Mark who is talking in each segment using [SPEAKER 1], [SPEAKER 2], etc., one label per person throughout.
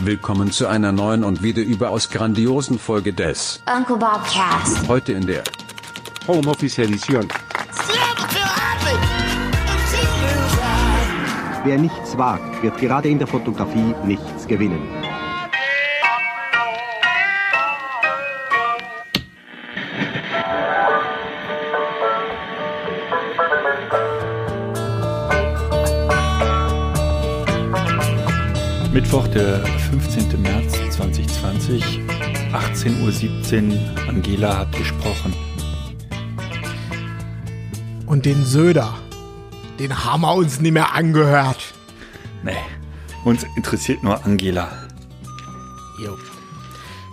[SPEAKER 1] Willkommen zu einer neuen und wieder überaus grandiosen Folge des
[SPEAKER 2] Uncle Bob Cast.
[SPEAKER 1] Heute in der
[SPEAKER 3] Homeoffice Edition. Wer nichts wagt, wird gerade in der Fotografie nichts gewinnen.
[SPEAKER 4] Mittwoch, der 15. März 2020, 18.17 Uhr. Angela hat gesprochen.
[SPEAKER 5] Und den Söder, den haben wir uns nicht mehr angehört.
[SPEAKER 4] Nee, uns interessiert nur Angela.
[SPEAKER 5] Jo.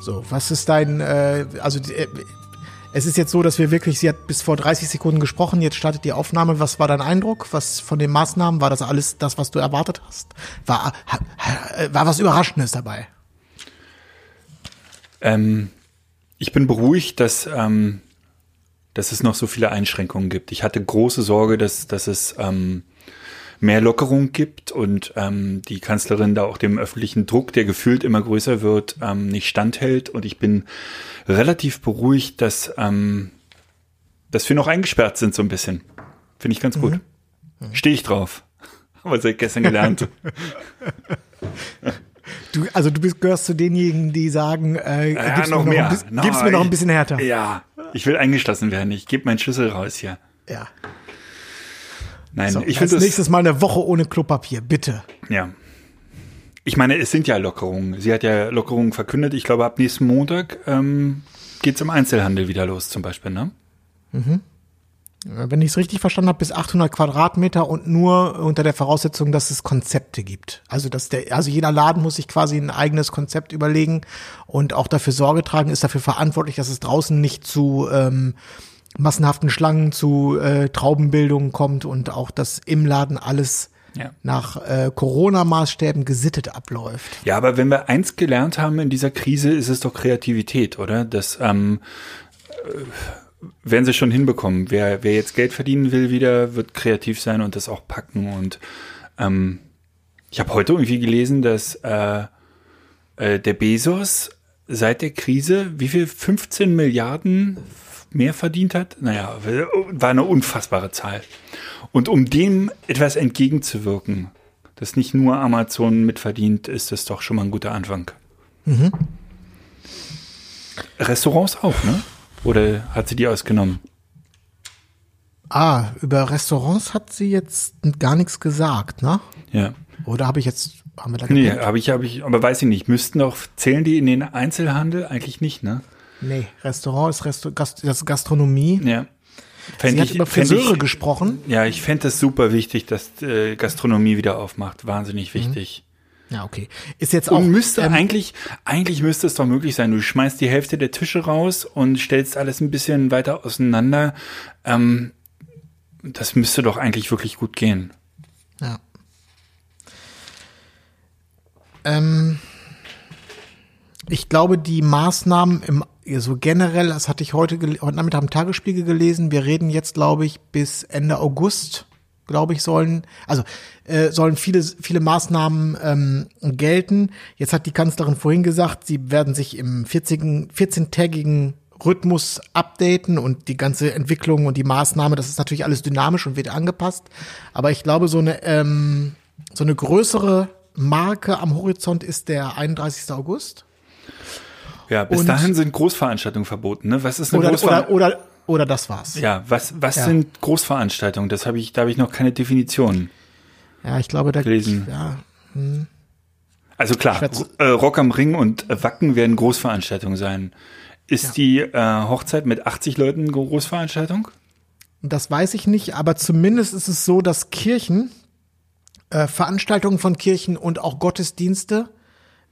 [SPEAKER 5] So, was ist dein, äh, also äh, es ist jetzt so, dass wir wirklich, sie hat bis vor 30 Sekunden gesprochen, jetzt startet die Aufnahme. Was war dein Eindruck? Was von den Maßnahmen, war das alles das, was du erwartet hast? War, war was Überraschendes dabei?
[SPEAKER 4] Ähm, ich bin beruhigt, dass, ähm, dass es noch so viele Einschränkungen gibt. Ich hatte große Sorge, dass, dass es ähm, mehr Lockerung gibt und ähm, die Kanzlerin da auch dem öffentlichen Druck, der gefühlt immer größer wird, ähm, nicht standhält. Und ich bin relativ beruhigt, dass, ähm, dass wir noch eingesperrt sind so ein bisschen. Finde ich ganz gut. Stehe ich drauf. Haben wir seit gestern gelernt.
[SPEAKER 5] Du, also du bist, gehörst zu denjenigen, die sagen, äh,
[SPEAKER 4] Ja,
[SPEAKER 5] gib's,
[SPEAKER 4] noch
[SPEAKER 5] mir noch ein bisschen,
[SPEAKER 4] No,
[SPEAKER 5] gib's mir noch ein bisschen härter.
[SPEAKER 4] Ja, ich will eingeschlossen werden. Ich gebe meinen Schlüssel raus hier.
[SPEAKER 5] Ja.
[SPEAKER 4] Nein,
[SPEAKER 5] So,
[SPEAKER 4] ich finde das.
[SPEAKER 5] nächstes Mal eine Woche ohne Klopapier, bitte.
[SPEAKER 4] Ja. Ich meine, es sind ja Lockerungen. Sie hat ja Lockerungen verkündet. Ich glaube, ab nächsten Montag ähm, geht's im Einzelhandel wieder los, zum Beispiel, ne?
[SPEAKER 5] Wenn ich es richtig verstanden habe, bis 800 Quadratmeter und nur unter der Voraussetzung, dass es Konzepte gibt. Also dass der, also jeder Laden muss sich quasi ein eigenes Konzept überlegen und auch dafür Sorge tragen, ist dafür verantwortlich, dass es draußen nicht zu ähm, massenhaften Schlangen, zu äh, Traubenbildungen kommt und auch, dass im Laden alles
[SPEAKER 4] Ja.
[SPEAKER 5] nach äh, Corona-Maßstäben gesittet abläuft.
[SPEAKER 4] Ja, aber wenn wir eins gelernt haben in dieser Krise, ist es doch Kreativität, oder? Das ähm, äh, werden sie schon hinbekommen. Wer, wer jetzt Geld verdienen will, wieder wird kreativ sein und das auch packen. Und ähm, ich habe heute irgendwie gelesen, dass äh, äh, der Bezos seit der Krise wie viel 15 Milliarden mehr verdient hat. Naja, war eine unfassbare Zahl. Und um dem etwas entgegenzuwirken, dass nicht nur Amazon mitverdient, ist das doch schon mal ein guter Anfang. Restaurants auch, ne? Oder hat sie die ausgenommen?
[SPEAKER 5] Ah, über Restaurants hat sie jetzt gar nichts gesagt, ne?
[SPEAKER 4] Ja.
[SPEAKER 5] Oder habe ich jetzt, haben wir da
[SPEAKER 4] Nee, habe ich, habe ich, aber weiß ich nicht. Müssten doch, zählen die in den Einzelhandel? Eigentlich nicht, ne?
[SPEAKER 5] Nee, Restaurant ist Resto Gast das Gastronomie.
[SPEAKER 4] Ja.
[SPEAKER 5] Sie
[SPEAKER 4] Fänd
[SPEAKER 5] hat über
[SPEAKER 4] fänd
[SPEAKER 5] Friseure
[SPEAKER 4] ich,
[SPEAKER 5] gesprochen.
[SPEAKER 4] Ja, ich fände das super wichtig, dass äh, Gastronomie wieder aufmacht. Wahnsinnig
[SPEAKER 5] Mhm.
[SPEAKER 4] wichtig.
[SPEAKER 5] Ja, okay. Ist jetzt auch
[SPEAKER 4] Und müsste
[SPEAKER 5] ähm,
[SPEAKER 4] eigentlich, eigentlich müsste es doch möglich sein. Du schmeißt die Hälfte der Tische raus und stellst alles ein bisschen weiter auseinander. Ähm, das müsste doch eigentlich wirklich gut gehen.
[SPEAKER 5] Ja. Ähm, ich glaube, die Maßnahmen im so generell, das hatte ich heute, heute Nachmittag im Tagesspiegel gelesen. Wir reden jetzt, glaube ich, bis Ende August, glaube ich, sollen, also äh, sollen viele, viele Maßnahmen ähm, gelten. Jetzt hat die Kanzlerin vorhin gesagt, sie werden sich im 14 14-tägigen Rhythmus updaten und die ganze Entwicklung und die Maßnahme, das ist natürlich alles dynamisch und wird angepasst. Aber ich glaube, so eine, ähm, so eine größere Marke am Horizont ist der 31. August.
[SPEAKER 4] Ja, bis
[SPEAKER 5] Und-
[SPEAKER 4] dahin sind Großveranstaltungen verboten. Ne? Was ist eine
[SPEAKER 5] Oder,
[SPEAKER 4] Großveranstaltung?
[SPEAKER 5] oder, oder, oder das war's.
[SPEAKER 4] Ja, was, was
[SPEAKER 5] Ja.
[SPEAKER 4] sind Großveranstaltungen? Das habe ich, da habe ich noch keine Definition.
[SPEAKER 5] Ja, ich glaube, da
[SPEAKER 4] Gelesen.
[SPEAKER 5] Ja,
[SPEAKER 4] Also klar, äh, Rock am Ring und Wacken werden Großveranstaltungen sein. Ist die äh, Hochzeit mit 80 Leuten eine Großveranstaltung?
[SPEAKER 5] das weiß ich nicht, aber zumindest ist es so, dass Kirchen, äh, Veranstaltungen von Kirchen und auch Gottesdienste,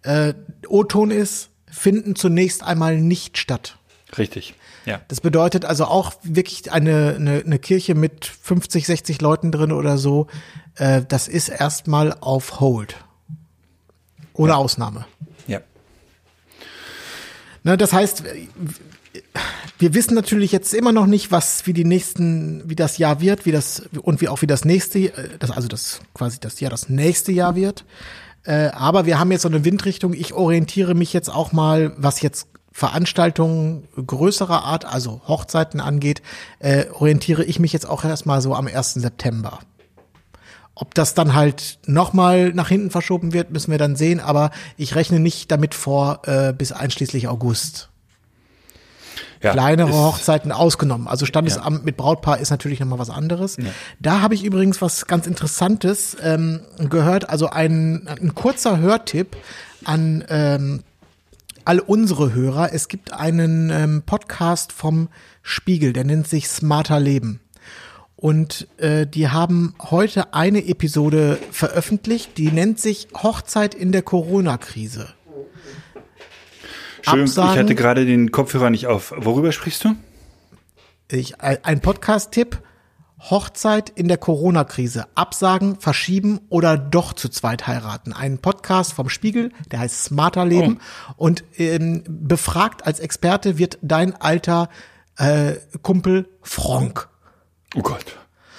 [SPEAKER 5] äh, O-Ton ist, finden zunächst einmal nicht statt.
[SPEAKER 4] Richtig. Ja.
[SPEAKER 5] Das bedeutet also auch wirklich eine, eine, eine Kirche mit 50, 60 Leuten drin oder so, äh, das ist erstmal auf Hold. Ohne Ausnahme.
[SPEAKER 4] Ja.
[SPEAKER 5] Ne, das heißt, wir wissen natürlich jetzt immer noch nicht, was wie die nächsten, wie das Jahr wird, wie das und wie auch wie das nächste, äh, das also das quasi das Jahr das nächste Jahr wird. Äh, aber wir haben jetzt so eine Windrichtung. Ich orientiere mich jetzt auch mal, was jetzt Veranstaltungen größerer Art, also Hochzeiten angeht, äh, orientiere ich mich jetzt auch erstmal so am 1. September. Ob das dann halt nochmal nach hinten verschoben wird, müssen wir dann sehen, aber ich rechne nicht damit vor äh, bis einschließlich August.
[SPEAKER 4] Ja,
[SPEAKER 5] Kleinere Hochzeiten ausgenommen. Also Standesamt mit Brautpaar ist natürlich nochmal was anderes. Da habe ich übrigens was ganz Interessantes ähm, gehört. Also ein, ein kurzer Hörtipp an ähm, all unsere Hörer. Es gibt einen ähm, Podcast vom Spiegel, der nennt sich Smarter Leben. Und äh, die haben heute eine Episode veröffentlicht, die nennt sich Hochzeit in der Corona-Krise.
[SPEAKER 4] Entschuldigung, ich
[SPEAKER 5] Absagen-
[SPEAKER 4] hatte gerade den Kopfhörer nicht auf. Worüber sprichst du?
[SPEAKER 5] Ich, ein Podcast-Tipp. Hochzeit in der Corona-Krise. Absagen, verschieben oder doch zu zweit heiraten. Ein Podcast vom Spiegel, der heißt Smarter Leben. Und ähm, befragt als Experte wird dein alter äh, Kumpel Frank.
[SPEAKER 4] Oh Gott.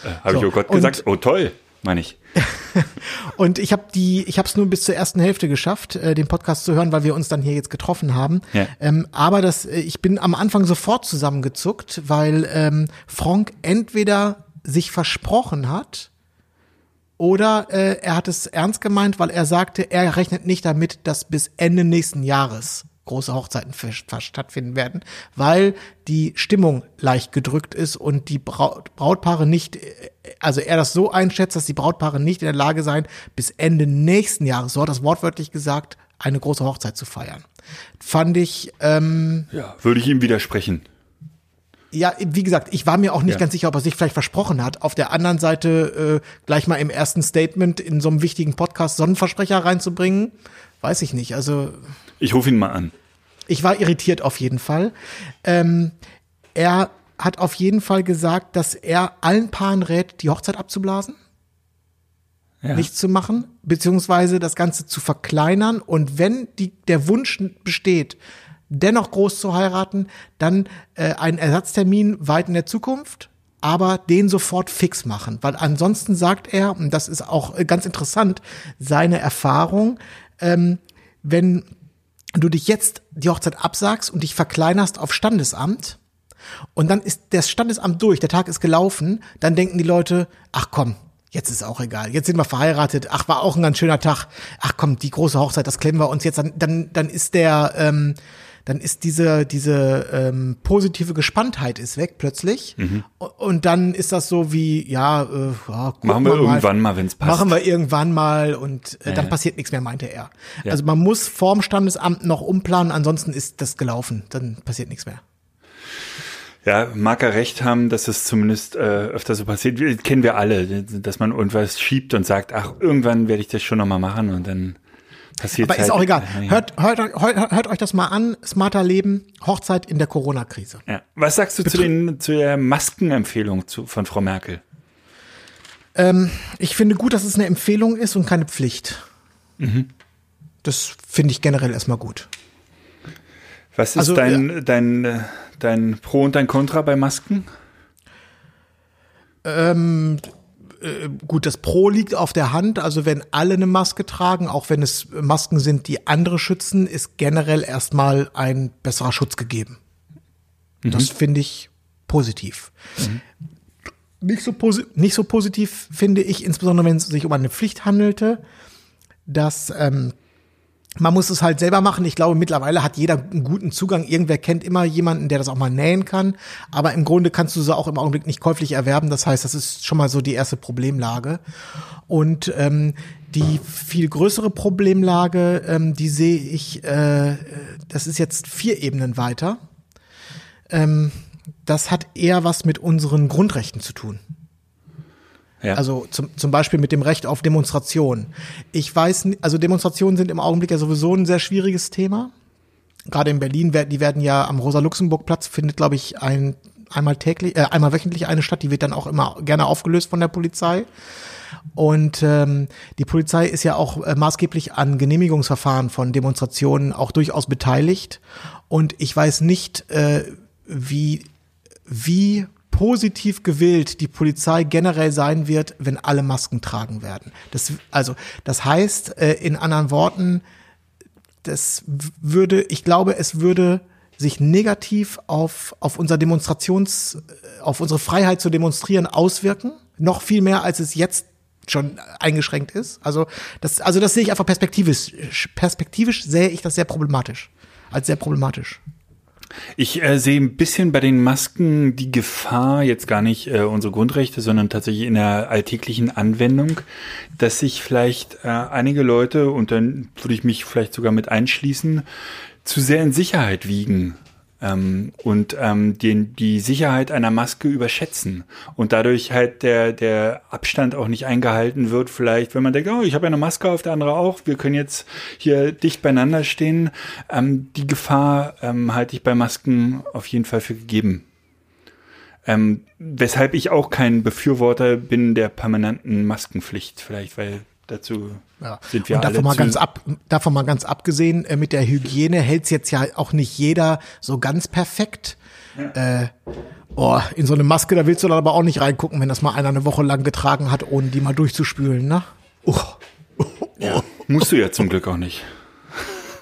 [SPEAKER 4] Äh, Habe
[SPEAKER 5] So,
[SPEAKER 4] ich oh Gott
[SPEAKER 5] und-
[SPEAKER 4] gesagt? Oh toll, meine ich.
[SPEAKER 5] Und ich habe die, ich habe es nur bis zur ersten Hälfte geschafft, äh, den Podcast zu hören, weil wir uns dann hier jetzt getroffen haben.
[SPEAKER 4] Ja.
[SPEAKER 5] Ähm, aber das, äh, ich bin am Anfang sofort zusammengezuckt, weil ähm, Frank entweder sich versprochen hat oder äh, er hat es ernst gemeint, weil er sagte, er rechnet nicht damit, dass bis Ende nächsten Jahres große Hochzeiten f- f- stattfinden werden, weil die Stimmung leicht gedrückt ist und die Braut, Brautpaare nicht, äh, also er das so einschätzt, dass die Brautpaare nicht in der Lage seien, bis Ende nächsten Jahres, so hat er es wortwörtlich gesagt, eine große Hochzeit zu feiern. Fand ich, ähm,
[SPEAKER 4] Ja, würde ich ihm widersprechen.
[SPEAKER 5] ja, wie gesagt, ich war mir auch nicht
[SPEAKER 4] Ja.
[SPEAKER 5] ganz sicher, ob er sich vielleicht versprochen hat. Auf der anderen Seite äh, gleich mal im ersten Statement in so einem wichtigen Podcast Sonnenversprecher reinzubringen, weiß ich nicht. Also
[SPEAKER 4] Ich rufe ihn mal an.
[SPEAKER 5] ich war irritiert auf jeden Fall. Ähm, er hat auf jeden Fall gesagt, dass er allen Paaren rät, die Hochzeit abzublasen,
[SPEAKER 4] Ja.
[SPEAKER 5] nichts zu machen, beziehungsweise das Ganze zu verkleinern. Und wenn die, der Wunsch besteht, dennoch groß zu heiraten, dann äh, einen Ersatztermin weit in der Zukunft, aber den sofort fix machen. Weil ansonsten sagt er, und das ist auch äh, ganz interessant, seine Erfahrung, ähm, wenn du dich jetzt die Hochzeit absagst und dich verkleinerst auf Standesamt und dann ist das Standesamt durch, der Tag ist gelaufen, dann denken die Leute, ach komm, jetzt ist auch egal, jetzt sind wir verheiratet, ach war auch ein ganz schöner Tag, ach komm, die große Hochzeit, das klemmen wir uns jetzt, dann, dann, dann ist der, ähm, dann ist diese, diese ähm, positive Gespanntheit ist weg plötzlich U- und dann ist das so wie, ja, äh, ja
[SPEAKER 4] Machen wir
[SPEAKER 5] mal.
[SPEAKER 4] irgendwann mal, wenn's passt.
[SPEAKER 5] Machen wir irgendwann mal und äh, dann
[SPEAKER 4] ja.
[SPEAKER 5] passiert nichts mehr, meinte er.
[SPEAKER 4] Ja.
[SPEAKER 5] Also man muss vorm Standesamt noch umplanen, ansonsten ist das gelaufen, dann passiert nichts mehr.
[SPEAKER 4] Ja, mag er recht haben, dass es zumindest äh, öfter so passiert. Kennen wir alle, dass man irgendwas schiebt und sagt, ach, irgendwann werde ich das schon nochmal machen und dann passiert
[SPEAKER 5] Aber
[SPEAKER 4] halt.
[SPEAKER 5] ist auch egal. Hört, hört, hört, hört euch das mal an. Smarter Leben, Hochzeit in der Corona-Krise.
[SPEAKER 4] Ja. Was sagst du zu, den, zu der Maskenempfehlung zu, von Frau Merkel?
[SPEAKER 5] Ich finde gut, dass es eine Empfehlung ist und keine Pflicht.
[SPEAKER 4] Mhm.
[SPEAKER 5] Das finde ich generell erstmal gut.
[SPEAKER 4] Was ist
[SPEAKER 5] Also,
[SPEAKER 4] dein, dein, äh, dein Pro und dein Contra bei Masken?
[SPEAKER 5] Gut, das Pro liegt auf der Hand. Also wenn alle eine Maske tragen, auch wenn es Masken sind, die andere schützen, ist generell erstmal ein besserer Schutz gegeben. Das finde ich positiv. Nicht, so posi nicht so positiv finde ich, insbesondere wenn es sich um eine Pflicht handelte, dass ähm, man muss es halt selber machen. Ich glaube, mittlerweile hat jeder einen guten Zugang. Irgendwer kennt immer jemanden, der das auch mal nähen kann. Aber im Grunde kannst du sie auch im Augenblick nicht käuflich erwerben. Das heißt, das ist schon mal so die erste Problemlage. Und ähm, die viel größere Problemlage, ähm, die sehe ich, äh, das ist jetzt vier Ebenen weiter. Ähm, das hat eher was mit unseren Grundrechten zu tun.
[SPEAKER 4] Ja.
[SPEAKER 5] Also zum, zum Beispiel mit dem Recht auf Demonstration. Ich weiß, also Demonstrationen sind im Augenblick ja sowieso ein sehr schwieriges Thema. Gerade in Berlin die werden ja am Rosa-Luxemburg-Platz findet, glaube ich, ein einmal täglich, äh, einmal wöchentlich eine statt. Die wird dann auch immer gerne aufgelöst von der Polizei. Und ähm, die Polizei ist ja auch äh, maßgeblich an Genehmigungsverfahren von Demonstrationen auch durchaus beteiligt. Und ich weiß nicht, äh, wie, wie positiv gewillt die Polizei generell sein wird, wenn alle Masken tragen werden. Das, also, das heißt, äh, in anderen Worten, das würde, ich glaube, es würde sich negativ auf, auf unser Demonstrations, äh, auf unsere Freiheit zu demonstrieren auswirken. Noch viel mehr, als es jetzt schon eingeschränkt ist. Also das, also das sehe ich einfach perspektivisch. Perspektivisch sehe ich das sehr problematisch. Als sehr problematisch.
[SPEAKER 4] Ich äh, sehe ein bisschen bei den Masken die Gefahr, jetzt gar nicht äh, unsere Grundrechte, sondern tatsächlich in der alltäglichen Anwendung, dass sich vielleicht äh, einige Leute, und dann würde ich mich vielleicht sogar mit einschließen, zu sehr in Sicherheit wiegen ähm, und ähm, den, die Sicherheit einer Maske überschätzen und dadurch halt der, der Abstand auch nicht eingehalten wird. Vielleicht, wenn man denkt, oh, ich habe eine Maske auf, der andere auch, wir können jetzt hier dicht beieinander stehen. Ähm, die Gefahr ähm, halte ich bei Masken auf jeden Fall für gegeben. Ähm, weshalb ich auch kein Befürworter bin der permanenten Maskenpflicht, vielleicht, weil dazu
[SPEAKER 5] Ja.
[SPEAKER 4] sind wir
[SPEAKER 5] und davon
[SPEAKER 4] alle
[SPEAKER 5] mal
[SPEAKER 4] zu,
[SPEAKER 5] ganz ab, davon mal ganz abgesehen, äh, mit der Hygiene hält's jetzt ja auch nicht jeder so ganz perfekt. Äh, oh, in so eine Maske, da willst du dann aber auch nicht reingucken, wenn das mal einer eine Woche lang getragen hat, ohne die mal durchzuspülen, ne? Oh,
[SPEAKER 4] Musst du ja zum Glück auch nicht.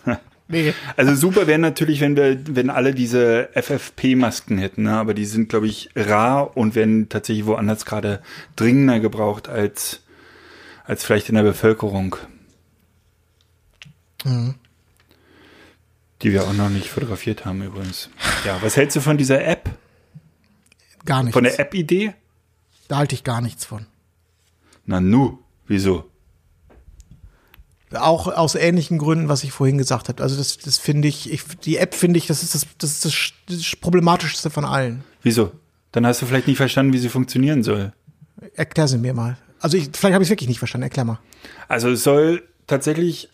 [SPEAKER 5] nee.
[SPEAKER 4] Also super wäre natürlich, wenn wir, wenn alle diese FFP-Masken hätten, ne? aber die sind, glaube ich, rar und werden tatsächlich woanders gerade dringender gebraucht als, als vielleicht in der Bevölkerung. Die wir auch noch nicht fotografiert haben übrigens. Ja, was hältst du von dieser App?
[SPEAKER 5] Gar nichts.
[SPEAKER 4] Von der App-Idee?
[SPEAKER 5] Da halte ich gar nichts von.
[SPEAKER 4] Na nu, wieso?
[SPEAKER 5] Auch aus ähnlichen Gründen, was ich vorhin gesagt habe. Also das, das finde ich, ich, die App finde ich, das ist das, das ist das, das problematischste von allen.
[SPEAKER 4] Wieso? Dann hast du vielleicht nicht verstanden, wie sie funktionieren soll.
[SPEAKER 5] Erklär sie mir mal. Also ich, vielleicht habe ich es wirklich nicht verstanden. Erklär mal.
[SPEAKER 4] Also es soll tatsächlich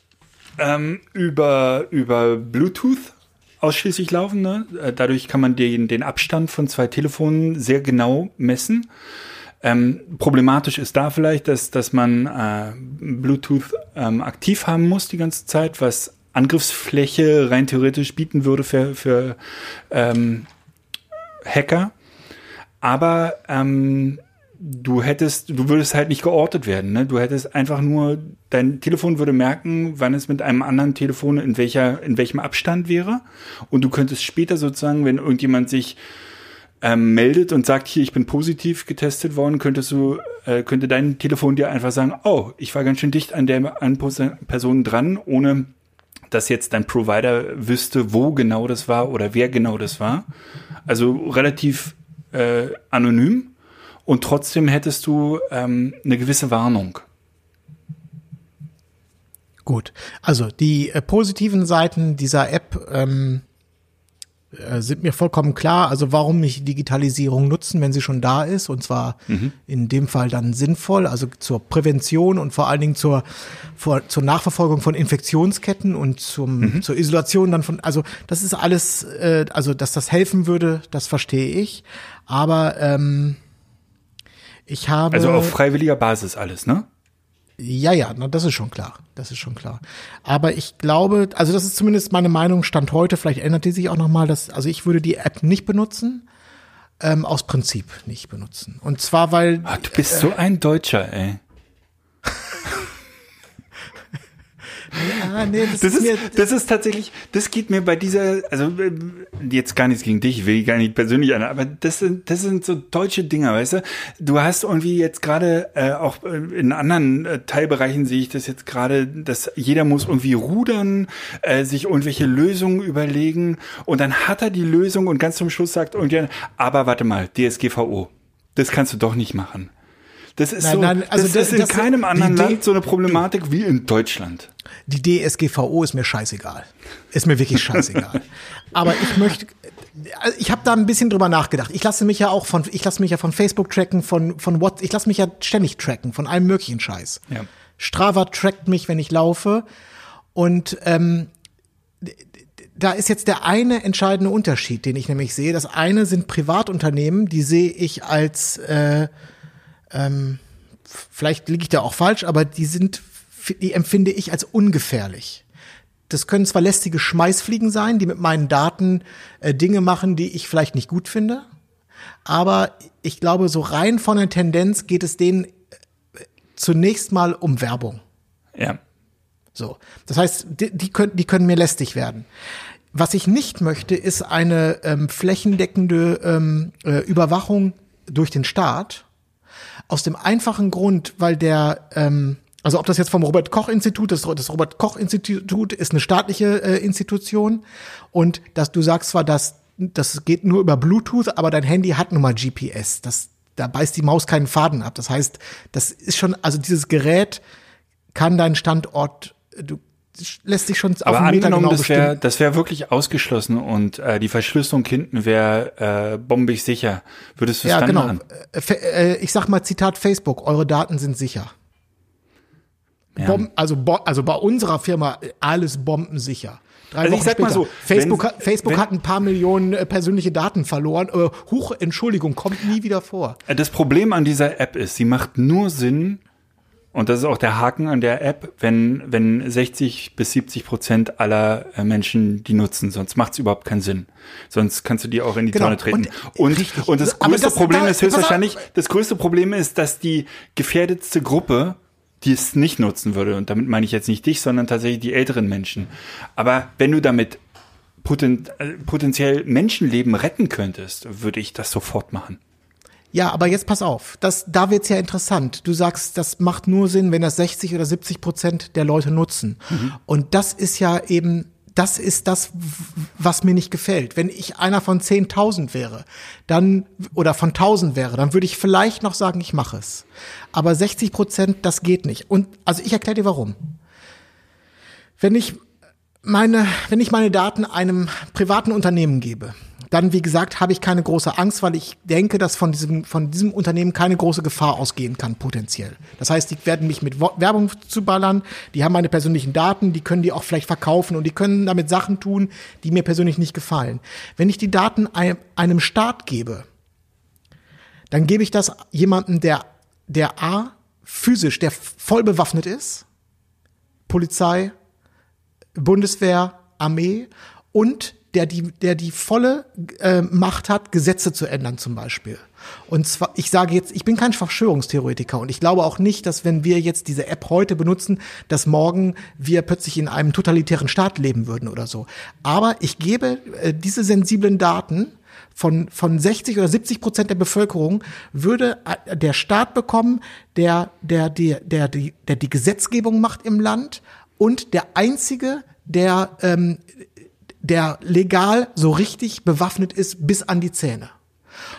[SPEAKER 4] ähm, über, über Bluetooth ausschließlich laufen. Ne? Äh, Dadurch kann man den, den Abstand von zwei Telefonen sehr genau messen. Ähm, problematisch ist da vielleicht, dass, dass man äh, Bluetooth ähm, aktiv haben muss die ganze Zeit, was Angriffsfläche rein theoretisch bieten würde für, für ähm, Hacker. Aber ähm, du hättest, du würdest halt nicht geortet werden. Ne? Du hättest einfach nur, dein Telefon würde merken, wann es mit einem anderen Telefon in welcher, in welchem Abstand wäre. Und du könntest später sozusagen, wenn irgendjemand sich ähm, meldet und sagt, hier, ich bin positiv getestet worden, könntest du, äh, könnte dein Telefon dir einfach sagen, oh, ich war ganz schön dicht an der an Person dran, ohne dass jetzt dein Provider wüsste, wo genau das war oder wer genau das war. Also relativ äh, anonym und trotzdem hättest du ähm, eine gewisse Warnung.
[SPEAKER 5] Gut. Also die äh, positiven Seiten dieser App ähm, äh, sind mir vollkommen klar. Also warum nicht Digitalisierung nutzen, wenn sie schon da ist und zwar in dem Fall dann sinnvoll, also zur Prävention und vor allen Dingen zur vor, zur Nachverfolgung von Infektionsketten und zum zur Isolation dann von. Also das ist alles, äh, also dass das helfen würde, das verstehe ich. Aber ähm, ich habe
[SPEAKER 4] Also auf freiwilliger Basis alles, ne?
[SPEAKER 5] ja, ja, na, das ist schon klar. Das ist schon klar. Aber ich glaube, also das ist zumindest meine Meinung, Stand heute, vielleicht ändert die sich auch nochmal, dass, also ich würde die App nicht benutzen, ähm, aus Prinzip nicht benutzen. Und zwar, weil,
[SPEAKER 4] Ah, du bist so ein Deutscher, ey.
[SPEAKER 5] Ah, nee, das,
[SPEAKER 4] Das
[SPEAKER 5] ist, mir,
[SPEAKER 4] das ist tatsächlich, das geht mir bei dieser, also jetzt gar nichts gegen dich, will ich gar nicht persönlich an, aber das sind, das sind so deutsche Dinger, weißt du? Du hast irgendwie jetzt gerade, äh, auch äh, in anderen äh, Teilbereichen sehe ich das jetzt gerade, dass jeder muss irgendwie rudern, äh, sich irgendwelche Lösungen überlegen und dann hat er die Lösung und ganz zum Schluss sagt irgendjemand, aber warte mal, DSGVO, das kannst du doch nicht machen. Das ist
[SPEAKER 5] Nein,
[SPEAKER 4] so,
[SPEAKER 5] nein, also
[SPEAKER 4] das,
[SPEAKER 5] das-
[SPEAKER 4] ist in
[SPEAKER 5] das-
[SPEAKER 4] keinem anderen Land so eine Problematik wie in Deutschland.
[SPEAKER 5] die DSGVO ist mir scheißegal. Ist mir wirklich scheißegal. Aber ich möchte, ich habe da ein bisschen drüber nachgedacht. Ich lasse mich ja auch von, ich lasse mich ja von Facebook tracken, von, von What, ich lasse mich ja ständig tracken, von allem möglichen Scheiß.
[SPEAKER 4] Ja.
[SPEAKER 5] Strava trackt mich, wenn ich laufe. Und ähm, da ist jetzt der eine entscheidende Unterschied, den ich nämlich sehe. Das eine sind Privatunternehmen, die sehe ich als, äh, ähm, vielleicht liege ich da auch falsch, aber die sind, die empfinde ich als ungefährlich. das können zwar lästige Schmeißfliegen sein, die mit meinen Daten äh, Dinge machen, die ich vielleicht nicht gut finde, aber ich glaube, so rein von der Tendenz geht es denen äh, zunächst mal um Werbung.
[SPEAKER 4] Ja.
[SPEAKER 5] So. Das heißt, die, die, können, die können mir lästig werden. Was ich nicht möchte, ist eine ähm, flächendeckende ähm, äh, Überwachung durch den Staat. Aus dem einfachen Grund, weil der, ähm, also ob das jetzt vom Robert Koch Institut, das, das Robert Koch Institut ist eine staatliche äh, Institution und dass du sagst zwar, dass das geht nur über Bluetooth, aber dein Handy hat nun mal GPS. Das, da beißt die Maus keinen Faden ab. Das heißt, das ist schon, also dieses Gerät kann deinen Standort, du lässt sich schon
[SPEAKER 4] Aber
[SPEAKER 5] auf einen Meter genau
[SPEAKER 4] das wäre wär wirklich ausgeschlossen und äh, die Verschlüsselung hinten wäre äh, bombig sicher. Würdest du es
[SPEAKER 5] Ja,
[SPEAKER 4] dann
[SPEAKER 5] genau.
[SPEAKER 4] machen?
[SPEAKER 5] Äh, äh, Ich sag mal Zitat Facebook, eure Daten sind sicher. Bom also, bo also bei unserer Firma äh, alles bombensicher. Drei
[SPEAKER 4] Also ich sag mal
[SPEAKER 5] später.
[SPEAKER 4] so,
[SPEAKER 5] Facebook,
[SPEAKER 4] wenn-
[SPEAKER 5] hat, Facebook
[SPEAKER 4] wenn-
[SPEAKER 5] hat ein paar Millionen äh, persönliche Daten verloren. Äh, Huch, Entschuldigung, kommt nie wieder vor.
[SPEAKER 4] Das Problem an dieser App ist, sie macht nur Sinn, und das ist auch der Haken an der App, wenn, wenn 60 bis 70 Prozent aller äh, Menschen die nutzen, sonst macht es überhaupt keinen Sinn. Sonst kannst du die auch in die
[SPEAKER 5] Genau.
[SPEAKER 4] Tonne treten.
[SPEAKER 5] Und-
[SPEAKER 4] Und,
[SPEAKER 5] richtig.
[SPEAKER 4] und, das größte
[SPEAKER 5] das-
[SPEAKER 4] Problem
[SPEAKER 5] da-
[SPEAKER 4] ist höchstwahrscheinlich, das größte Problem ist, dass die gefährdetste Gruppe die es nicht nutzen würde, und damit meine ich jetzt nicht dich, sondern tatsächlich die älteren Menschen. Aber wenn du damit poten, äh, potenziell Menschenleben retten könntest, würde ich das sofort machen.
[SPEAKER 5] Ja, aber jetzt pass auf, das, da wird's ja interessant. Du sagst, das macht nur Sinn, wenn das 60 oder 70 Prozent der Leute nutzen. Und das ist ja eben, das ist das, was mir nicht gefällt. Wenn ich einer von 10.000 wäre, dann, oder von 1.000 wäre, dann würde ich vielleicht noch sagen, ich mache es. Aber 60 Prozent, das geht nicht. Und, also ich erkläre dir warum. Wenn ich meine, wenn ich meine Daten einem privaten Unternehmen gebe, dann, wie gesagt, habe ich keine große Angst, weil ich denke, dass von diesem, von diesem Unternehmen keine große Gefahr ausgehen kann, potenziell. Das heißt, die werden mich mit Werbung zuballern, die haben meine persönlichen Daten, die können die auch vielleicht verkaufen und die können damit Sachen tun, die mir persönlich nicht gefallen. Wenn ich die Daten einem, einem Staat gebe, dann gebe ich das jemandem, der, der A, physisch, der voll bewaffnet ist, Polizei, Bundeswehr, Armee und der die, der die volle äh, Macht hat, Gesetze zu ändern zum Beispiel. Und zwar, ich sage jetzt, ich bin kein Verschwörungstheoretiker und ich glaube auch nicht, dass wenn wir jetzt diese App heute benutzen, dass morgen wir plötzlich in einem totalitären Staat leben würden oder so. Aber ich gebe äh, diese sensiblen Daten von, von 60 oder 70 Prozent der Bevölkerung würde äh, der Staat bekommen, der, der, der, der, die, der die Gesetzgebung macht im Land und der einzige, der, ähm, der legal so richtig bewaffnet ist bis an die Zähne.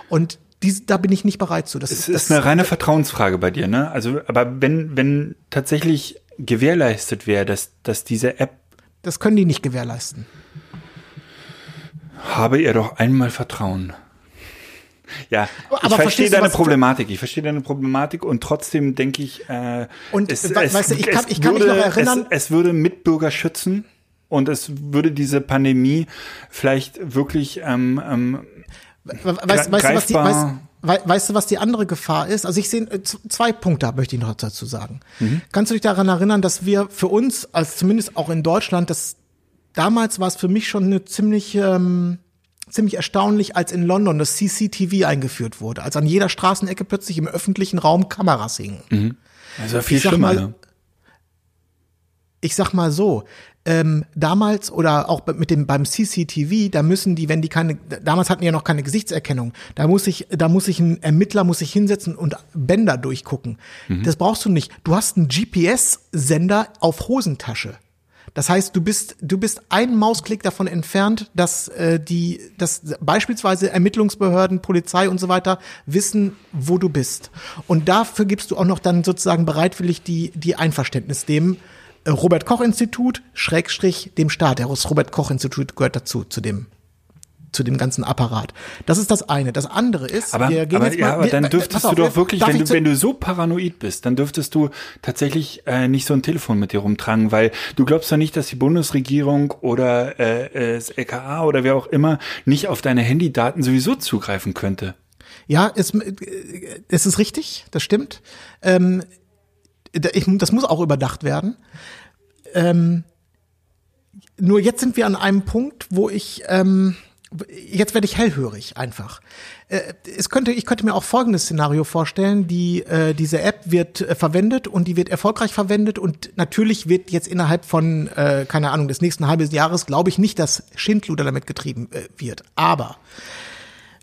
[SPEAKER 5] Und dies, da bin ich nicht bereit zu. Das,
[SPEAKER 4] Es
[SPEAKER 5] das,
[SPEAKER 4] ist eine reine Vertrauensfrage bei dir, ne? Also, aber wenn, wenn tatsächlich gewährleistet wäre, dass, dass diese App,
[SPEAKER 5] das können die nicht gewährleisten.
[SPEAKER 4] habe ihr doch einmal Vertrauen. Ja,
[SPEAKER 5] Aber
[SPEAKER 4] ich verstehe deine Problematik. Ich verstehe deine Problematik und trotzdem denke ich, äh,
[SPEAKER 5] Und, we- weißt du, ich kann- ich kann mich noch erinnern-
[SPEAKER 4] es, es würde Mitbürger schützen und es würde diese Pandemie vielleicht wirklich ähm, ähm,
[SPEAKER 5] We- Weißt, weißt, du, was die, weißt, weißt du, was die andere Gefahr ist? Also ich sehe äh, zwei Punkte, möchte ich noch dazu sagen. Kannst du dich daran erinnern, dass wir für uns, als zumindest auch in Deutschland, das damals war es für mich schon eine ziemlich ähm, ziemlich erstaunlich, als in London das CCTV eingeführt wurde, als an jeder Straßenecke plötzlich im öffentlichen Raum Kameras hingen.
[SPEAKER 4] also viel
[SPEAKER 5] Ich
[SPEAKER 4] schlimmer.
[SPEAKER 5] mal,
[SPEAKER 4] ne?
[SPEAKER 5] ich sag mal so, ähm, damals oder auch mit dem beim CCTV, da müssen die, wenn die keine, damals hatten die ja noch keine Gesichtserkennung, da muss ich, da muss ich ein Ermittler muss ich hinsetzen und Bänder durchgucken. Das brauchst du nicht. Du hast einen GPS-Sender auf Hosentasche. Das heißt, du bist, du bist einen Mausklick davon entfernt, dass äh, die, dass beispielsweise Ermittlungsbehörden, Polizei und so weiter wissen, wo du bist. Und dafür gibst du auch noch dann sozusagen bereitwillig die, die Einverständnis dem Robert Koch Institut, Schrägstrich dem Staat. Das Robert Koch Institut gehört dazu, zu dem, zu dem ganzen Apparat. Das ist das eine. Das andere ist,
[SPEAKER 4] Aber,
[SPEAKER 5] wir gehen
[SPEAKER 4] aber,
[SPEAKER 5] jetzt mal,
[SPEAKER 4] ja, aber
[SPEAKER 5] wir-
[SPEAKER 4] dann
[SPEAKER 5] äh,
[SPEAKER 4] dürftest
[SPEAKER 5] pass
[SPEAKER 4] du
[SPEAKER 5] auf,
[SPEAKER 4] doch wirklich, wenn du, wenn du so paranoid bist, dann dürftest du tatsächlich äh, nicht so ein Telefon mit dir rumtragen, weil du glaubst doch nicht, dass die Bundesregierung oder äh, äh, das LKA oder wer auch immer nicht auf deine Handydaten sowieso zugreifen könnte.
[SPEAKER 5] Ja, es, äh, es ist richtig, das stimmt. Ähm, ich, das muss auch überdacht werden. Ähm, nur jetzt sind wir an einem Punkt, wo ich, ähm, jetzt werde ich hellhörig einfach. Äh, es könnte, ich könnte mir auch folgendes Szenario vorstellen: Die äh, diese App wird äh, verwendet und die wird erfolgreich verwendet und natürlich wird jetzt innerhalb von äh, keine Ahnung des nächsten halben Jahres, glaube ich, nicht, dass Schindluder damit getrieben äh, wird. Aber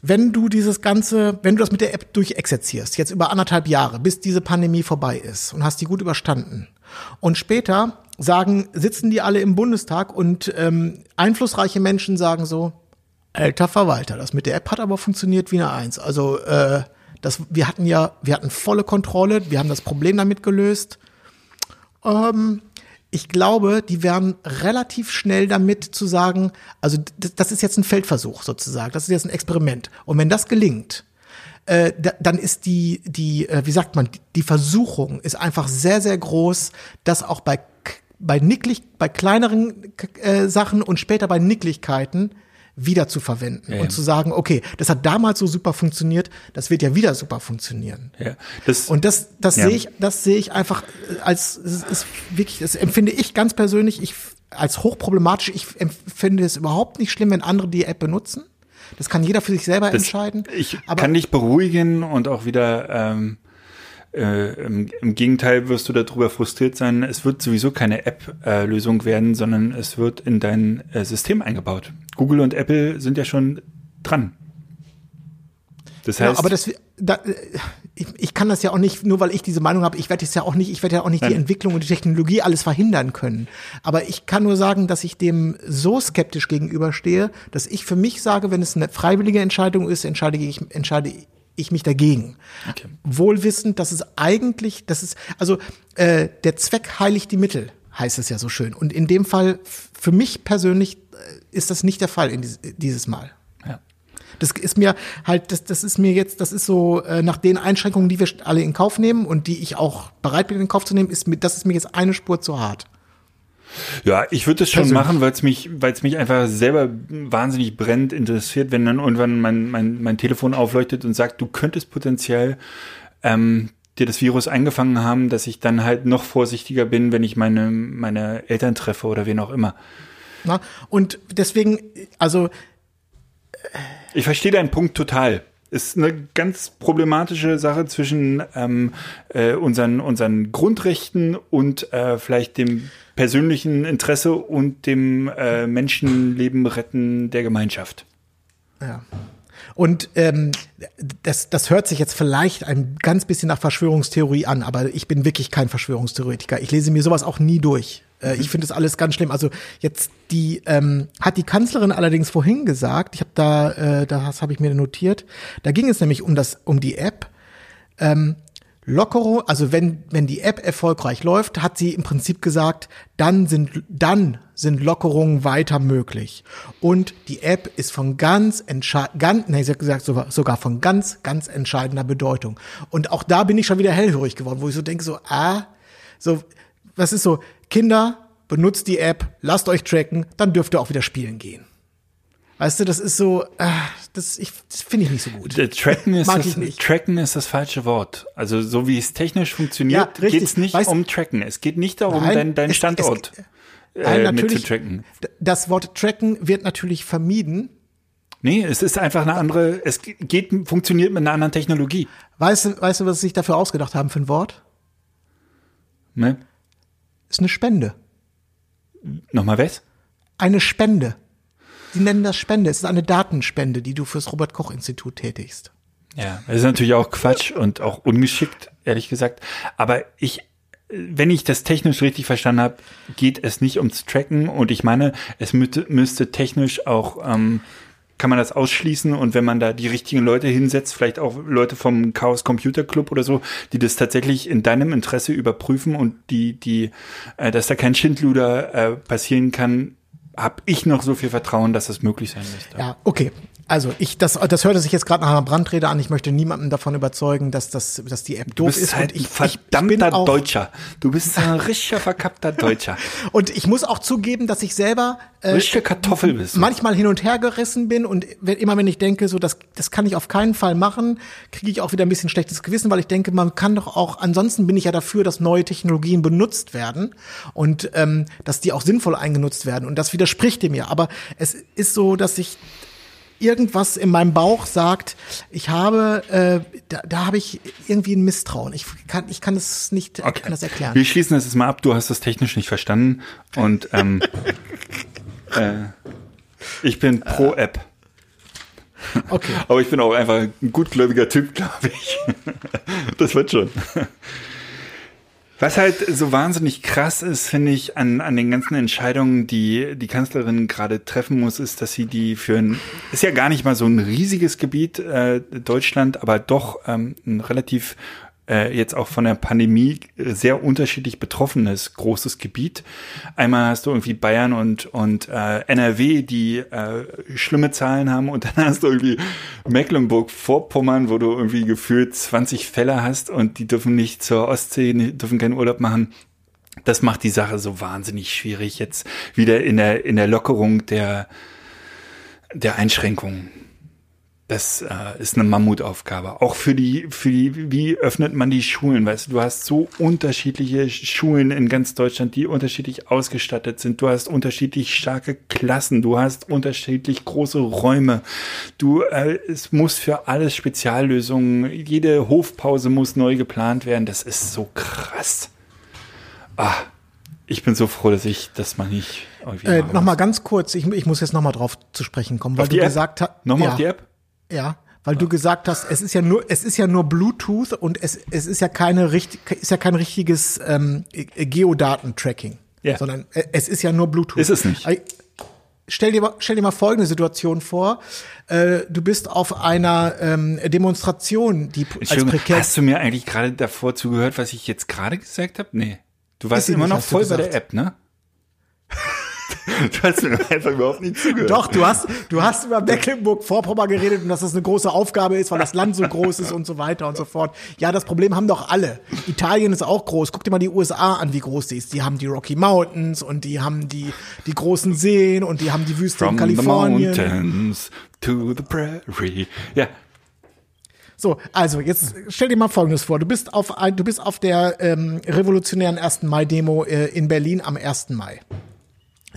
[SPEAKER 5] wenn du dieses ganze, wenn du das mit der App durchexerzierst, jetzt über anderthalb Jahre, bis diese Pandemie vorbei ist und hast die gut überstanden und später sagen, sitzen die alle im Bundestag und ähm, einflussreiche Menschen sagen so, alter Verwalter, das mit der App hat aber funktioniert wie eine Eins. Also äh, das, wir hatten ja, wir hatten volle Kontrolle, wir haben das Problem damit gelöst. Ähm, ich glaube, die werden relativ schnell damit zu sagen, also das, ist jetzt ein Feldversuch sozusagen, das ist jetzt ein Experiment. Und wenn das gelingt, äh, da, dann ist die, die, äh, wie sagt man, die Versuchung ist einfach sehr, sehr groß, dass auch bei, bei nicklig, bei kleineren äh, Sachen und später bei Nicklichkeiten wieder zu verwenden
[SPEAKER 4] Ja,
[SPEAKER 5] und zu sagen, okay, das hat damals so super funktioniert, das wird ja wieder super funktionieren.
[SPEAKER 4] Ja, das,
[SPEAKER 5] Und das, das
[SPEAKER 4] Ja.
[SPEAKER 5] sehe ich, das sehe ich einfach als, es ist wirklich, das empfinde ich ganz persönlich, ich, als hochproblematisch. Ich empfinde es überhaupt nicht schlimm, wenn andere die App benutzen. Das kann jeder für sich selber
[SPEAKER 4] das,
[SPEAKER 5] entscheiden.
[SPEAKER 4] ich
[SPEAKER 5] Aber
[SPEAKER 4] kann dich beruhigen und auch wieder ähm, äh, im, im Gegenteil wirst du darüber frustriert sein. Es wird sowieso keine App-Lösung werden, sondern es wird in dein äh, System eingebaut. Google und Apple sind ja schon dran. Das heißt,
[SPEAKER 5] ja, aber das, da, äh, ich, ich kann das ja auch nicht, nur weil ich diese Meinung habe, ich werde es ja auch nicht, ich werde ja auch nicht die
[SPEAKER 4] Nein.
[SPEAKER 5] Entwicklung und die Technologie alles verhindern können. Aber ich kann nur sagen, dass ich dem so skeptisch gegenüberstehe, dass ich für mich sage, wenn es eine freiwillige Entscheidung ist, entscheide ich, entscheide ich mich dagegen.
[SPEAKER 4] Okay.
[SPEAKER 5] Wohlwissend, dass es eigentlich, dass es, also äh, der Zweck heiligt die Mittel, heißt es ja so schön. Und in dem Fall, für mich persönlich, äh, ist das nicht der Fall in dies, dieses Mal.
[SPEAKER 4] ja.
[SPEAKER 5] Das ist mir halt, das, das ist mir jetzt, das ist so äh, nach den Einschränkungen, die wir alle in Kauf nehmen und die ich auch bereit bin in Kauf zu nehmen, ist mir, das ist mir jetzt eine Spur zu hart.
[SPEAKER 4] Ja, ich würde das schon
[SPEAKER 5] Persönlich.
[SPEAKER 4] machen, weil es mich, weil es mich einfach selber wahnsinnig brennend interessiert, wenn dann irgendwann mein, mein, mein Telefon aufleuchtet und sagt, du könntest potenziell ähm, dir das Virus eingefangen haben, dass ich dann halt noch vorsichtiger bin, wenn ich meine, meine Eltern treffe oder wen auch immer.
[SPEAKER 5] Na? Und deswegen, also
[SPEAKER 4] Ich verstehe deinen Punkt total. Ist eine ganz problematische Sache zwischen ähm, äh, unseren, unseren Grundrechten und äh, vielleicht dem persönlichen Interesse und dem äh, Menschenleben retten der Gemeinschaft.
[SPEAKER 5] Ja. Und ähm, das, das hört sich jetzt vielleicht ein ganz bisschen nach Verschwörungstheorie an, aber ich bin wirklich kein Verschwörungstheoretiker. Ich lese mir sowas auch nie durch. Äh, Ich finde das alles ganz schlimm. Also jetzt die ähm, hat die Kanzlerin allerdings vorhin gesagt. Ich habe da, äh, das habe ich mir notiert. Da ging es nämlich um das, um die App. Ähm, Lockerung, also wenn, wenn die App erfolgreich läuft, hat sie im Prinzip gesagt, dann sind, dann sind Lockerungen weiter möglich. Und die App ist von ganz entscheidend, ganz, nee, sie hat gesagt, sogar, sogar von ganz, ganz entscheidender Bedeutung. Und auch da bin ich schon wieder hellhörig geworden, wo ich so denke, so, ah, so, was ist so, Kinder, benutzt die App, lasst euch tracken, dann dürft ihr auch wieder spielen gehen. Weißt du, das ist so, ah, das, ich, das finde ich nicht so gut.
[SPEAKER 4] Äh, Tracken ist, das. Tracken ist das falsche Wort. Also so wie es technisch funktioniert,
[SPEAKER 5] Ja,
[SPEAKER 4] geht es nicht
[SPEAKER 5] Weißt-
[SPEAKER 4] um Tracken. Es geht nicht darum,
[SPEAKER 5] Nein,
[SPEAKER 4] deinen dein
[SPEAKER 5] es-
[SPEAKER 4] Standort
[SPEAKER 5] es- Nein,
[SPEAKER 4] äh,
[SPEAKER 5] natürlich,
[SPEAKER 4] mitzutracken.
[SPEAKER 5] d- Das Wort tracken wird natürlich vermieden.
[SPEAKER 4] Nee, es ist einfach eine andere, es geht, funktioniert mit einer anderen Technologie.
[SPEAKER 5] Weißt du, weißt du, was sie sich dafür ausgedacht haben für ein Wort?
[SPEAKER 4] Ne?
[SPEAKER 5] Ist eine Spende.
[SPEAKER 4] Nochmal was?
[SPEAKER 5] Eine Spende. Sie nennen das Spende. Es ist eine Datenspende, die du fürs Robert-Koch-Institut tätigst.
[SPEAKER 4] Ja, das ist natürlich auch Quatsch und auch ungeschickt, ehrlich gesagt. Aber ich, wenn ich das technisch richtig verstanden habe, geht es nicht ums Tracken und ich meine, es müsste, müsste technisch auch, ähm, kann man das ausschließen und wenn man da die richtigen Leute hinsetzt, vielleicht auch Leute vom Chaos Computer Club oder so, die das tatsächlich in deinem Interesse überprüfen und die, die, äh, dass da kein Schindluder äh, passieren kann, habe ich noch so viel Vertrauen, dass das möglich sein müsste.
[SPEAKER 5] Ja, okay. Also ich, das, das hörte sich jetzt gerade nach einer Brandrede an. Ich möchte niemanden davon überzeugen, dass das, dass die App doof ist.
[SPEAKER 4] halt
[SPEAKER 5] und ich,
[SPEAKER 4] ein
[SPEAKER 5] ich, bin
[SPEAKER 4] verdammter
[SPEAKER 5] auch,
[SPEAKER 4] Deutscher. Du bist ein richtiger verkappter Deutscher.
[SPEAKER 5] Und ich muss auch zugeben, dass ich selber äh,
[SPEAKER 4] Richtige Kartoffel bist
[SPEAKER 5] manchmal hin und her gerissen bin und wenn, immer wenn ich denke, so das, das kann ich auf keinen Fall machen, kriege ich auch wieder ein bisschen schlechtes Gewissen, weil ich denke, man kann doch auch, ansonsten bin ich ja dafür, dass neue Technologien benutzt werden und ähm, dass die auch sinnvoll eingenutzt werden. Und das widerspricht dem ja. Aber es ist so, dass ich irgendwas in meinem Bauch sagt, ich habe, äh, da, da habe ich irgendwie ein Misstrauen. Ich kann, ich kann das nicht,
[SPEAKER 4] Okay.
[SPEAKER 5] das erklären.
[SPEAKER 4] Wir schließen das jetzt mal ab. Du hast das technisch nicht verstanden. Und ähm, äh, ich bin pro App.
[SPEAKER 5] Okay.
[SPEAKER 4] Aber ich bin auch einfach ein gutgläubiger Typ, glaube ich. Das wird schon. Was halt so wahnsinnig krass ist, finde ich, an, an den ganzen Entscheidungen, die die Kanzlerin gerade treffen muss, ist, dass sie die für ein, ist ja gar nicht mal so ein riesiges Gebiet, äh, Deutschland, aber doch ähm, ein relativ äh, jetzt auch von der Pandemie äh, sehr unterschiedlich betroffenes großes Gebiet. Einmal hast du irgendwie Bayern und, und äh, NRW, die äh, schlimme Zahlen haben und dann hast du irgendwie Mecklenburg-Vorpommern, wo du irgendwie gefühlt 20 Fälle hast und die dürfen nicht zur Ostsee, die dürfen keinen Urlaub machen. Das macht die Sache so wahnsinnig schwierig jetzt wieder in der, in der Lockerung der, der Einschränkungen. Das äh, ist eine Mammutaufgabe. Auch für die, für die, wie öffnet man die Schulen? Weißt du, du hast so unterschiedliche Schulen in ganz Deutschland, die unterschiedlich ausgestattet sind. Du hast unterschiedlich starke Klassen. Du hast unterschiedlich große Räume. Du, äh, es muss für alles Speziallösungen. Jede Hofpause muss neu geplant werden. Das ist so krass. Ah, ich bin so froh, dass ich das mal nicht irgendwie
[SPEAKER 5] Äh, Nochmal ganz kurz, ich, ich muss jetzt nochmal drauf zu sprechen kommen, weil du
[SPEAKER 4] die App?
[SPEAKER 5] gesagt hast.
[SPEAKER 4] Nochmal
[SPEAKER 5] ja,
[SPEAKER 4] auf die App?
[SPEAKER 5] Ja, weil du gesagt hast, es ist ja nur, es ist ja nur Bluetooth und es, es ist ja keine richtig, ist ja kein richtiges ähm, Geodatentracking,
[SPEAKER 4] Ja.
[SPEAKER 5] sondern äh, es ist ja nur Bluetooth.
[SPEAKER 4] Ist es nicht.
[SPEAKER 5] Stell dir, mal- stell dir mal folgende Situation vor. Äh, du bist auf einer ähm, Demonstration, die als prekär
[SPEAKER 4] hast du mir eigentlich gerade davor zugehört, was ich jetzt gerade gesagt habe? Nee. Du warst immer noch voll bei der. App, ne? Du hast mir einfach überhaupt nicht zugehört.
[SPEAKER 5] Doch, du hast, du hast über Mecklenburg-Vorpommern geredet und dass das eine große Aufgabe ist, weil das Land so groß ist und so weiter und so fort. Ja, das Problem haben doch alle. Italien ist auch groß. Guck dir mal die USA an, wie groß die ist. Die haben die Rocky Mountains und die haben die, die großen Seen und die haben die Wüste
[SPEAKER 4] From
[SPEAKER 5] in Kalifornien.
[SPEAKER 4] the mountains to the prairie. Ja,
[SPEAKER 5] So, also jetzt stell dir mal Folgendes vor: Du bist auf ein, du bist auf der ähm, revolutionären 1. Mai-Demo äh, in Berlin am 1. Mai.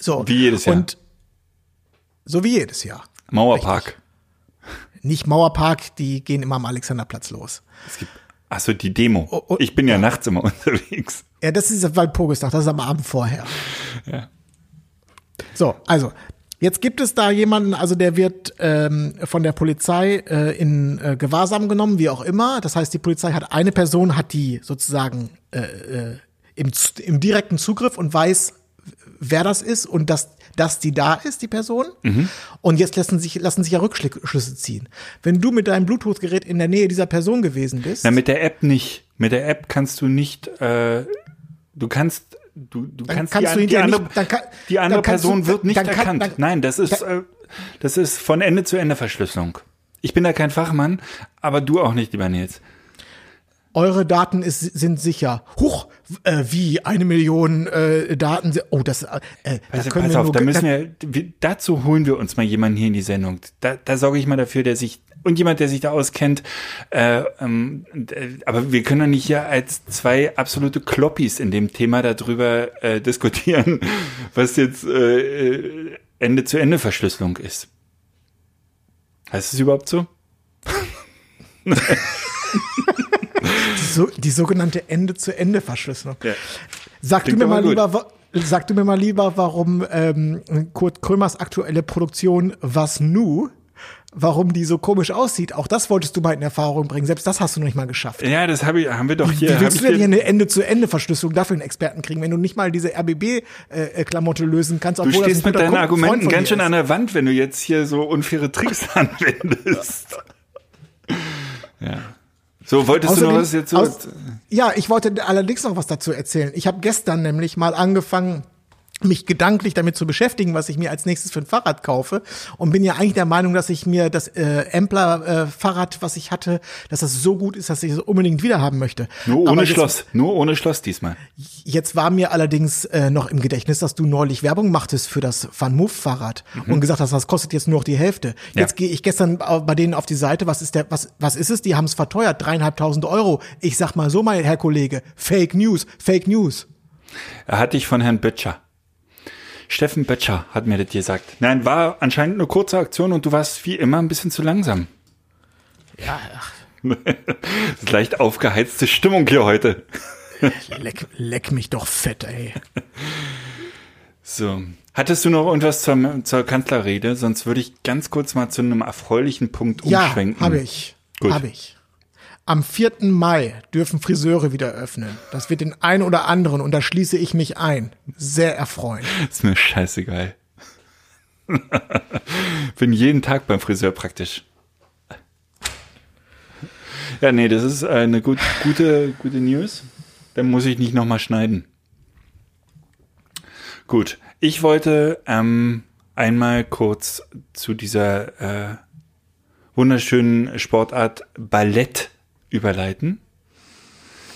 [SPEAKER 5] So
[SPEAKER 4] Wie jedes Jahr.
[SPEAKER 5] Und so wie jedes Jahr.
[SPEAKER 4] Mauerpark.
[SPEAKER 5] Nicht Mauerpark, die gehen immer am Alexanderplatz los.
[SPEAKER 4] Achso, die Demo.
[SPEAKER 5] Oh, oh,
[SPEAKER 4] ich bin ja, nachts immer unterwegs.
[SPEAKER 5] Ja, das ist Walpurgistag, das ist am Abend vorher.
[SPEAKER 4] Ja.
[SPEAKER 5] So, also, jetzt gibt es da jemanden, also der wird ähm, von der Polizei äh, in äh, Gewahrsam genommen, wie auch immer. Das heißt, die Polizei hat eine Person, hat die sozusagen äh, äh, im, im direkten Zugriff und weiß, wer das ist und dass, dass die da ist, die Person. Und jetzt lassen sich, lassen sich ja Rückschlüsse ziehen. Wenn du mit deinem Bluetooth-Gerät in der Nähe dieser Person gewesen bist,
[SPEAKER 4] Na, mit der App nicht. Mit der App kannst du nicht, äh, du kannst, du, du
[SPEAKER 5] Dann
[SPEAKER 4] kannst,
[SPEAKER 5] kannst
[SPEAKER 4] die,
[SPEAKER 5] du
[SPEAKER 4] die andere,
[SPEAKER 5] nicht- dann kann-
[SPEAKER 4] die andere
[SPEAKER 5] dann
[SPEAKER 4] Person
[SPEAKER 5] du-
[SPEAKER 4] wird nicht
[SPEAKER 5] dann kann-
[SPEAKER 4] erkannt.
[SPEAKER 5] dann-
[SPEAKER 4] Nein, das ist, äh, das ist von Ende zu Ende Verschlüsselung. Ich bin da kein Fachmann, aber du auch nicht, lieber Nils.
[SPEAKER 5] Eure Daten ist, sind sicher. Huch, äh, wie eine Million äh, Daten. Oh, das. Äh, da
[SPEAKER 4] Also, pass auf, da müssen wir, wir, dazu holen wir uns mal jemanden hier in die Sendung. Da, da sorge ich mal dafür, der sich, und jemand, der sich da auskennt, äh, ähm, äh, aber wir können doch nicht hier als zwei absolute Kloppis in dem Thema darüber äh, diskutieren, was jetzt äh, äh, Ende-zu-Ende-Verschlüsselung ist. Heißt es überhaupt so?
[SPEAKER 5] die, so, die sogenannte Ende-zu-Ende-Verschlüsselung.
[SPEAKER 4] Ja.
[SPEAKER 5] Sag du
[SPEAKER 4] Klingt
[SPEAKER 5] mir
[SPEAKER 4] aber
[SPEAKER 5] mal
[SPEAKER 4] gut.
[SPEAKER 5] lieber, sag du mir mal lieber, warum ähm, Kurt Krömers aktuelle Produktion Was Nu, warum die so komisch aussieht. Auch das wolltest du mal in Erfahrung bringen. Selbst das hast du noch nicht mal geschafft.
[SPEAKER 4] Ja, das hab ich, haben wir doch hier.
[SPEAKER 5] Wie willst du denn
[SPEAKER 4] hier-
[SPEAKER 5] eine Ende-zu-Ende-Verschlüsselung dafür einen Experten kriegen, wenn du nicht mal diese RBB-Klamotte lösen kannst?
[SPEAKER 4] Du stehst mit deinen Argumenten ganz schön an der Wand, wenn du jetzt hier so unfaire Tricks anwendest. ja. So, wolltest du noch was jetzt so?
[SPEAKER 5] aus, ja, ich wollte allerdings noch was dazu erzählen. Ich habe gestern nämlich mal angefangen, mich gedanklich damit zu beschäftigen, was ich mir als nächstes für ein Fahrrad kaufe und bin ja eigentlich der Meinung, dass ich mir das äh, Ampler äh, Fahrrad, was ich hatte, dass das so gut ist, dass ich es unbedingt wieder haben möchte.
[SPEAKER 4] Nur ohne
[SPEAKER 5] jetzt,
[SPEAKER 4] Schloss. Nur ohne Schloss diesmal.
[SPEAKER 5] Jetzt war mir allerdings äh, noch im Gedächtnis, dass du neulich Werbung machtest für das Van Move Fahrrad und gesagt hast, das kostet jetzt nur noch die Hälfte. Jetzt
[SPEAKER 4] Ja.
[SPEAKER 5] gehe ich gestern bei denen auf die Seite, was ist der, was, was ist es? Die haben es verteuert, dreieinhalbtausend Euro. Ich sag mal so, mein Herr Kollege, Fake News, Fake News.
[SPEAKER 4] Er hatte ich von Herrn Böttcher. Steffen Böttcher hat mir das gesagt. Nein, war anscheinend eine kurze Aktion und du warst wie immer ein bisschen zu langsam.
[SPEAKER 5] Ja, ach,
[SPEAKER 4] Das ist leicht aufgeheizte Stimmung hier heute.
[SPEAKER 5] leck, leck mich doch fett, ey.
[SPEAKER 4] So. Hattest du noch irgendwas zur, zur Kanzlerrede? Sonst würde ich ganz kurz mal zu einem erfreulichen Punkt
[SPEAKER 5] Ja,
[SPEAKER 4] umschwenken.
[SPEAKER 5] habe ich.
[SPEAKER 4] Gut.
[SPEAKER 5] Habe ich. Am 4. Mai dürfen Friseure wieder öffnen. Das wird den einen oder anderen, und da schließe ich mich ein, sehr erfreuen.
[SPEAKER 4] Ist mir scheißegal. Bin jeden Tag beim Friseur praktisch. Ja, nee, das ist eine gut, gute, gute News. Dann muss ich nicht nochmal schneiden. Gut, ich wollte ähm, einmal kurz zu dieser äh, wunderschönen Sportart Ballett überleiten.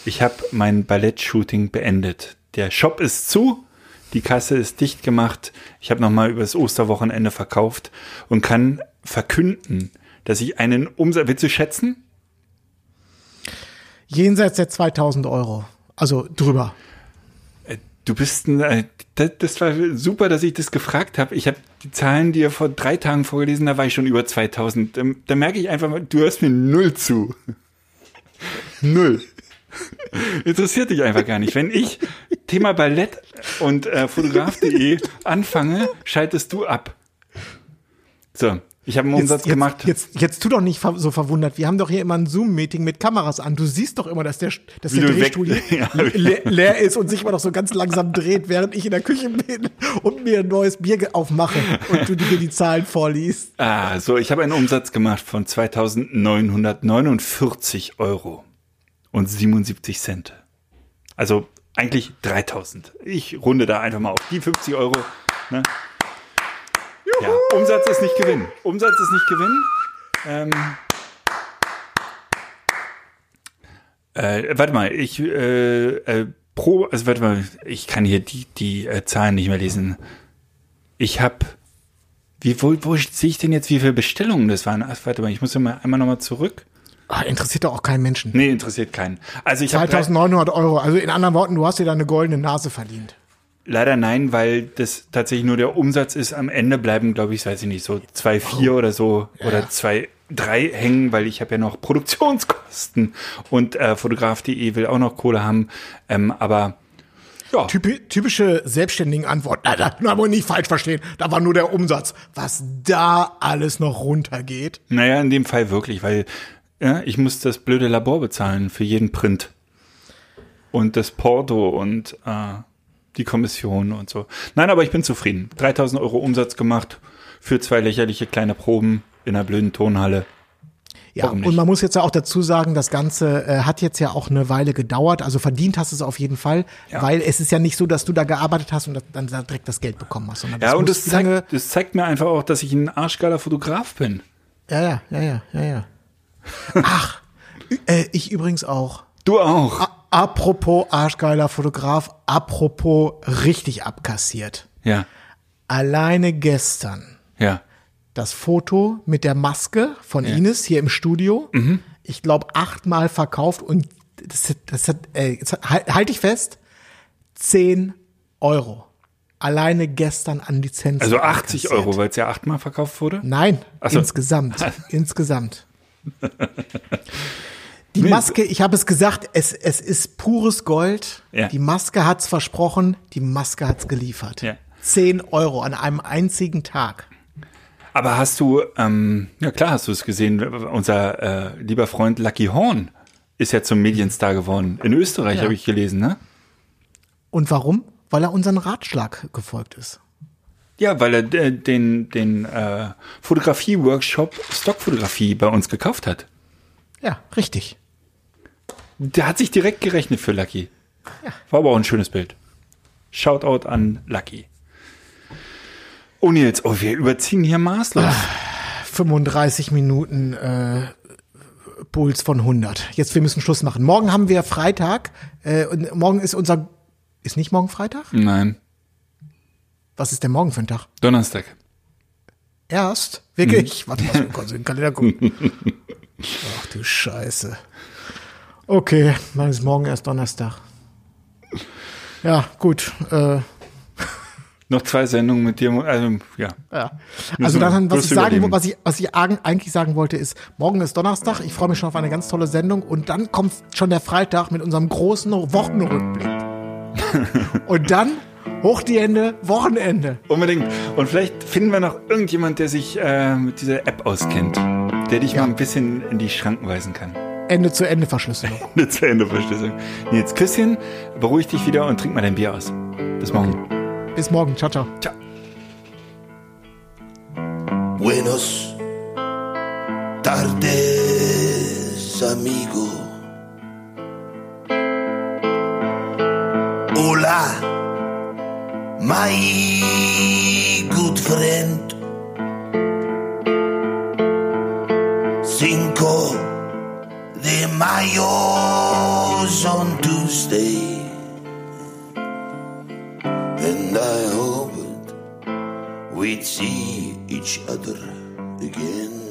[SPEAKER 4] Ich habe mein Ballett-Shooting beendet. Der Shop ist zu, die Kasse ist dicht gemacht. Ich habe nochmal übers Osterwochenende verkauft und kann verkünden, dass ich einen Umsatz, willst du schätzen?
[SPEAKER 5] Jenseits der 2000 Euro. Also drüber.
[SPEAKER 4] Du bist ein, äh, das, war super, dass ich das gefragt habe. Ich habe die Zahlen dir vor drei Tagen vorgelesen, da war ich schon über 2000. Da, da merke ich einfach, mal, du hörst mir null zu. Null. Interessiert dich einfach gar nicht. Wenn ich Thema Ballett und äh, Fotograf.de anfange, schaltest du ab. So, ich habe einen Umsatz
[SPEAKER 5] jetzt,
[SPEAKER 4] gemacht.
[SPEAKER 5] Jetzt, jetzt tu doch nicht so verwundert. Wir haben doch hier immer ein Zoom-Meeting mit Kameras an. Du siehst doch immer, dass der, dass
[SPEAKER 4] Wie
[SPEAKER 5] der Drehstuhl
[SPEAKER 4] Ja.
[SPEAKER 5] le leer ist und sich immer noch so ganz langsam dreht, während ich in der Küche bin und mir ein neues Bier aufmache und du dir die Zahlen vorliest.
[SPEAKER 4] Ah, so, ich habe einen Umsatz gemacht von 2.949 Euro und 77 Cent. Also eigentlich 3.000. Ich runde da einfach mal auf die 50 Euro. Ne? Ja, Umsatz ist nicht Gewinn. Umsatz ist nicht Gewinn. Ähm, äh, warte mal, ich äh, äh, pro, also warte mal, ich kann hier die die äh, Zahlen nicht mehr lesen. Ich habe wie, wo, wo sehe ich denn jetzt, wie viele Bestellungen das waren? Ach, warte mal, ich muss ja mal einmal nochmal zurück.
[SPEAKER 5] Ah, interessiert doch auch keinen Menschen.
[SPEAKER 4] Nee, interessiert keinen. Also ich habe
[SPEAKER 5] 2900 Euro. Also in anderen Worten, du hast dir da eine goldene Nase verdient.
[SPEAKER 4] Leider nein, weil das tatsächlich nur der Umsatz ist. Am Ende bleiben, glaube ich, weiß ich nicht, so zwei, vier oder so oder zwei, drei hängen, weil ich habe ja noch Produktionskosten und äh, Fotograf.de will auch noch Kohle haben. Ähm, aber ja,
[SPEAKER 5] Typi typische selbstständigen Antwort. Na, da, na, aber nicht falsch verstehen. Da war nur der Umsatz. Was da alles noch runtergeht.
[SPEAKER 4] naja, in dem Fall wirklich, weil ja, ich muss das blöde Labor bezahlen für jeden Print. Und das Porto und äh, die Kommission und so. Nein, aber ich bin zufrieden. 3000 Euro Umsatz gemacht für zwei lächerliche kleine Proben in einer blöden Tonhalle.
[SPEAKER 5] Ja, und man muss jetzt ja auch dazu sagen, das Ganze äh, hat jetzt ja auch eine Weile gedauert. Also verdient hast du es auf jeden Fall,
[SPEAKER 4] Ja.
[SPEAKER 5] weil es ist ja nicht so, dass du da gearbeitet hast und das- dann da direkt das Geld bekommen hast.
[SPEAKER 4] Ja, und das zeigt, das zeigt mir einfach auch, dass ich ein arschgeiler Fotograf bin.
[SPEAKER 5] Ja, ja, ja, ja, ja, ja. Ach, äh, ich übrigens auch.
[SPEAKER 4] Du auch.
[SPEAKER 5] A apropos arschgeiler Fotograf, apropos richtig abkassiert.
[SPEAKER 4] Ja,
[SPEAKER 5] Alleine gestern
[SPEAKER 4] ja.
[SPEAKER 5] das Foto mit der Maske von Ines hier im Studio. Ich glaube, achtmal verkauft und das, hat- das hat, ey, jetzt hat- halt, halt dich fest, 10 Euro. Alleine gestern an Lizenz.
[SPEAKER 4] Also 80 Euro, weil es ja achtmal verkauft wurde.
[SPEAKER 5] Nein,
[SPEAKER 4] so.
[SPEAKER 5] insgesamt. insgesamt. Die Maske, ich habe es gesagt, es, es ist pures Gold.
[SPEAKER 4] Ja.
[SPEAKER 5] Die Maske hat's versprochen, die Maske hat's geliefert.
[SPEAKER 4] Ja.
[SPEAKER 5] 10 Euro an einem einzigen Tag.
[SPEAKER 4] Aber hast du, ähm, ja klar hast du es gesehen, unser äh, lieber Freund Lucky Horn ist ja zum Medienstar geworden. In Österreich
[SPEAKER 5] Ja.
[SPEAKER 4] habe ich gelesen, ne?
[SPEAKER 5] Und warum? Weil er unseren Ratschlag gefolgt ist.
[SPEAKER 4] Ja, weil er äh, den, den äh, Fotografie-Workshop Stockfotografie bei uns gekauft hat.
[SPEAKER 5] Ja, richtig.
[SPEAKER 4] Der hat sich direkt gerechnet für Lucky. War aber auch ein schönes Bild. Shoutout an Lucky. Oh Nils, oh, wir überziehen hier maßlos.
[SPEAKER 5] 35 Minuten äh, Puls von 100. Jetzt, wir müssen Schluss machen. Morgen haben wir Freitag. Äh, und morgen ist unser... Ist nicht morgen Freitag?
[SPEAKER 4] Nein,
[SPEAKER 5] Was ist denn morgen für ein Tag?
[SPEAKER 4] Donnerstag.
[SPEAKER 5] Erst? Wirklich? Warte, lass mich kurz in den Kalender gucken. Ach du Scheiße. Okay, dann ist morgen erst Donnerstag. Ja, gut. Äh,
[SPEAKER 4] Noch zwei Sendungen mit dir, also, ja.
[SPEAKER 5] ja. Also dann, was ich sagen, was ich, was ich eigentlich sagen wollte, ist, morgen ist Donnerstag. Ich freue mich schon auf eine ganz tolle Sendung und dann kommt schon der Freitag mit unserem großen Wochenrückblick. und dann hoch die Hände, Wochenende.
[SPEAKER 4] Unbedingt. Und vielleicht finden wir noch irgendjemand, der sich äh, mit dieser App auskennt, der dich
[SPEAKER 5] Ja.
[SPEAKER 4] mal ein bisschen in die Schranken weisen kann.
[SPEAKER 5] Ende zu Ende Verschlüsselung.
[SPEAKER 4] Eine zu Ende Verschlüsselung. Nils, Küsschen, beruhig dich wieder und trink mal dein Bier aus. Bis morgen.
[SPEAKER 5] Bis morgen. Ciao, ciao.
[SPEAKER 4] Ciao.
[SPEAKER 6] Buenos tardes, amigo. Hola, my good friend. De Mayo's on Tuesday. And I hoped we'd see each other again.